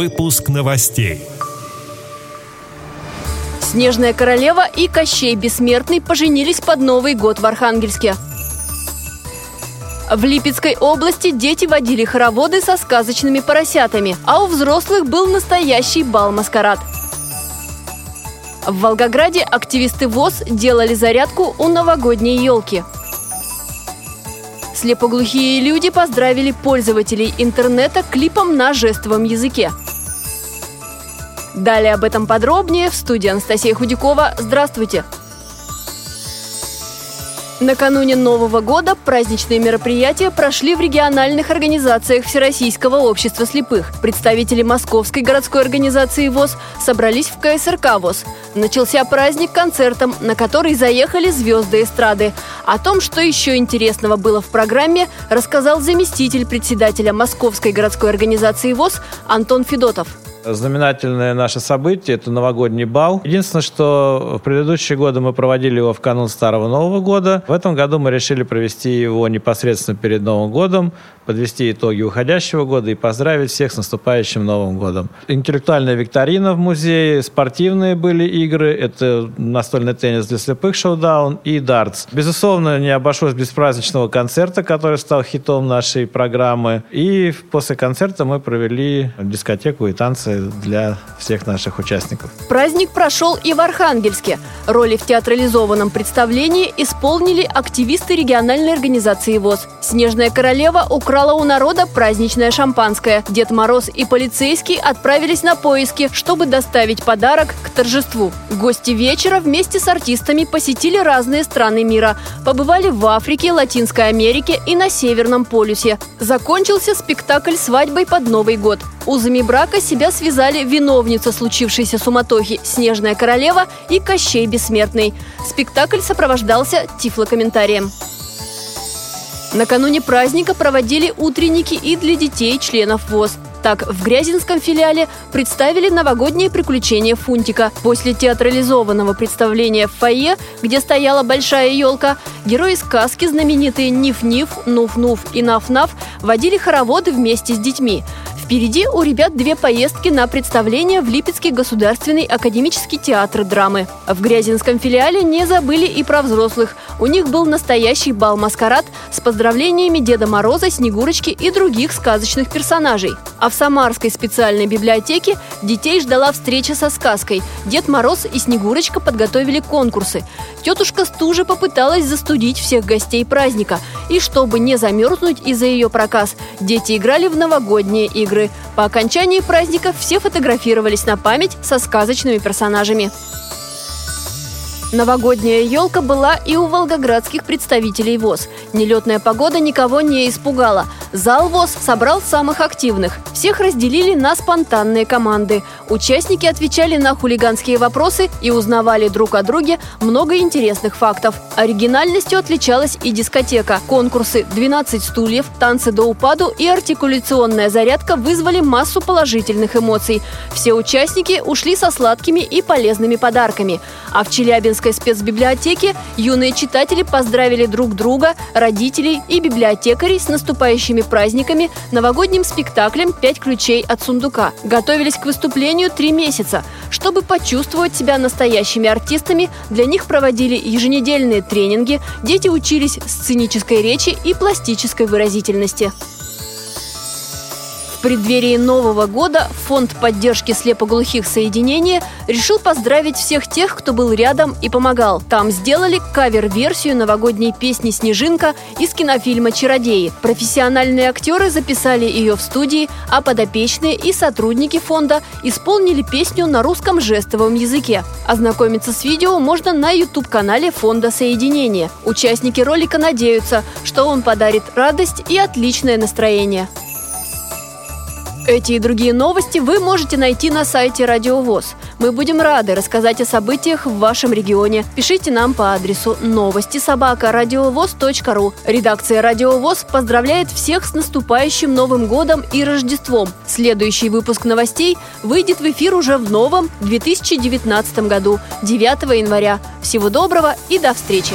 Выпуск новостей. Снежная королева и Кощей Бессмертный поженились под Новый год в Архангельске. В Липецкой области дети водили хороводы со сказочными поросятами, а у взрослых был настоящий бал-маскарад. В Волгограде активисты ВОЗ делали зарядку у новогодней елки. Слепоглухие люди поздравили пользователей интернета клипом на жестовом языке. Далее об этом подробнее в студии Анастасия Худякова. Здравствуйте! Накануне Нового года праздничные мероприятия прошли в региональных организациях Всероссийского общества слепых. Представители Московской городской организации ВОЗ собрались в КСРК ВОЗ. Начался праздник концертом, на который заехали звезды эстрады. О том, что еще интересного было в программе, рассказал заместитель председателя Московской городской организации ВОЗ Антон Федотов. Знаменательное наше событие – это новогодний бал. Единственное, что в предыдущие годы мы проводили его в канун Старого Нового года. В этом году мы решили провести его непосредственно перед Новым годом, подвести итоги уходящего года и поздравить всех с наступающим Новым годом. Интеллектуальная викторина в музее, спортивные были игры, это настольный теннис для слепых шоу-даун и дартс. Безусловно, не обошлось без праздничного концерта, который стал хитом нашей программы. И после концерта мы провели дискотеку и танцы информации для всех наших участников. Праздник прошел и в Архангельске. Роли в театрализованном представлении исполнили активисты региональной организации ВОЗ. «Снежная королева» украла у народа праздничное шампанское. Дед Мороз и полицейский отправились на поиски, чтобы доставить подарок к торжеству. Гости вечера вместе с артистами посетили разные страны мира. Побывали в Африке, Латинской Америке и на Северном полюсе. Закончился спектакль свадьбой под Новый год. Узами брака себя связали виновница случившейся суматохи «Снежная королева» и «Кощей Бессмертный». Спектакль сопровождался тифлокомментарием. Накануне праздника проводили утренники и для детей членов ВОЗ. Так, в Грязинском филиале представили новогодние приключения Фунтика. После театрализованного представления в фойе, где стояла большая елка, герои сказки, знаменитые Ниф-Ниф, Нуф-Нуф и Наф-Наф, водили хороводы вместе с детьми. Впереди у ребят две поездки на представление в Липецкий государственный академический театр драмы. В Грязинском филиале не забыли и про взрослых. У них был настоящий бал-маскарад с поздравлениями Деда Мороза, Снегурочки и других сказочных персонажей. А в Самарской специальной библиотеке детей ждала встреча со сказкой. Дед Мороз и Снегурочка подготовили конкурсы. Тетушка Стужа попыталась застудить всех гостей праздника. И чтобы не замерзнуть из-за ее проказ, дети играли в новогодние игры игры. По окончании праздника все фотографировались на память со сказочными персонажами. Новогодняя елка была и у волгоградских представителей ВОЗ. Нелетная погода никого не испугала. Зал ВОЗ собрал самых активных. Всех разделили на спонтанные команды. Участники отвечали на хулиганские вопросы и узнавали друг о друге много интересных фактов. Оригинальностью отличалась и дискотека. Конкурсы «12 стульев», «Танцы до упаду» и артикуляционная зарядка вызвали массу положительных эмоций. Все участники ушли со сладкими и полезными подарками. А в Челябинске Московской спецбиблиотеке юные читатели поздравили друг друга, родителей и библиотекарей с наступающими праздниками, новогодним спектаклем «Пять ключей от сундука». Готовились к выступлению три месяца. Чтобы почувствовать себя настоящими артистами, для них проводили еженедельные тренинги, дети учились сценической речи и пластической выразительности. Преддверии Нового года Фонд поддержки слепоглухих соединения решил поздравить всех тех, кто был рядом и помогал. Там сделали кавер-версию новогодней песни «Снежинка» из кинофильма «Чародеи». Профессиональные актеры записали ее в студии, а подопечные и сотрудники фонда исполнили песню на русском жестовом языке. Ознакомиться с видео можно на YouTube-канале Фонда Соединения. Участники ролика надеются, что он подарит радость и отличное настроение. Эти и другие новости вы можете найти на сайте Радио ВОЗ. Мы будем рады рассказать о событиях в вашем регионе. Пишите нам по адресу новости собака ру. Редакция Радио ВОЗ поздравляет всех с наступающим Новым годом и Рождеством. Следующий выпуск новостей выйдет в эфир уже в новом 2019 году, 9 января. Всего доброго и до встречи!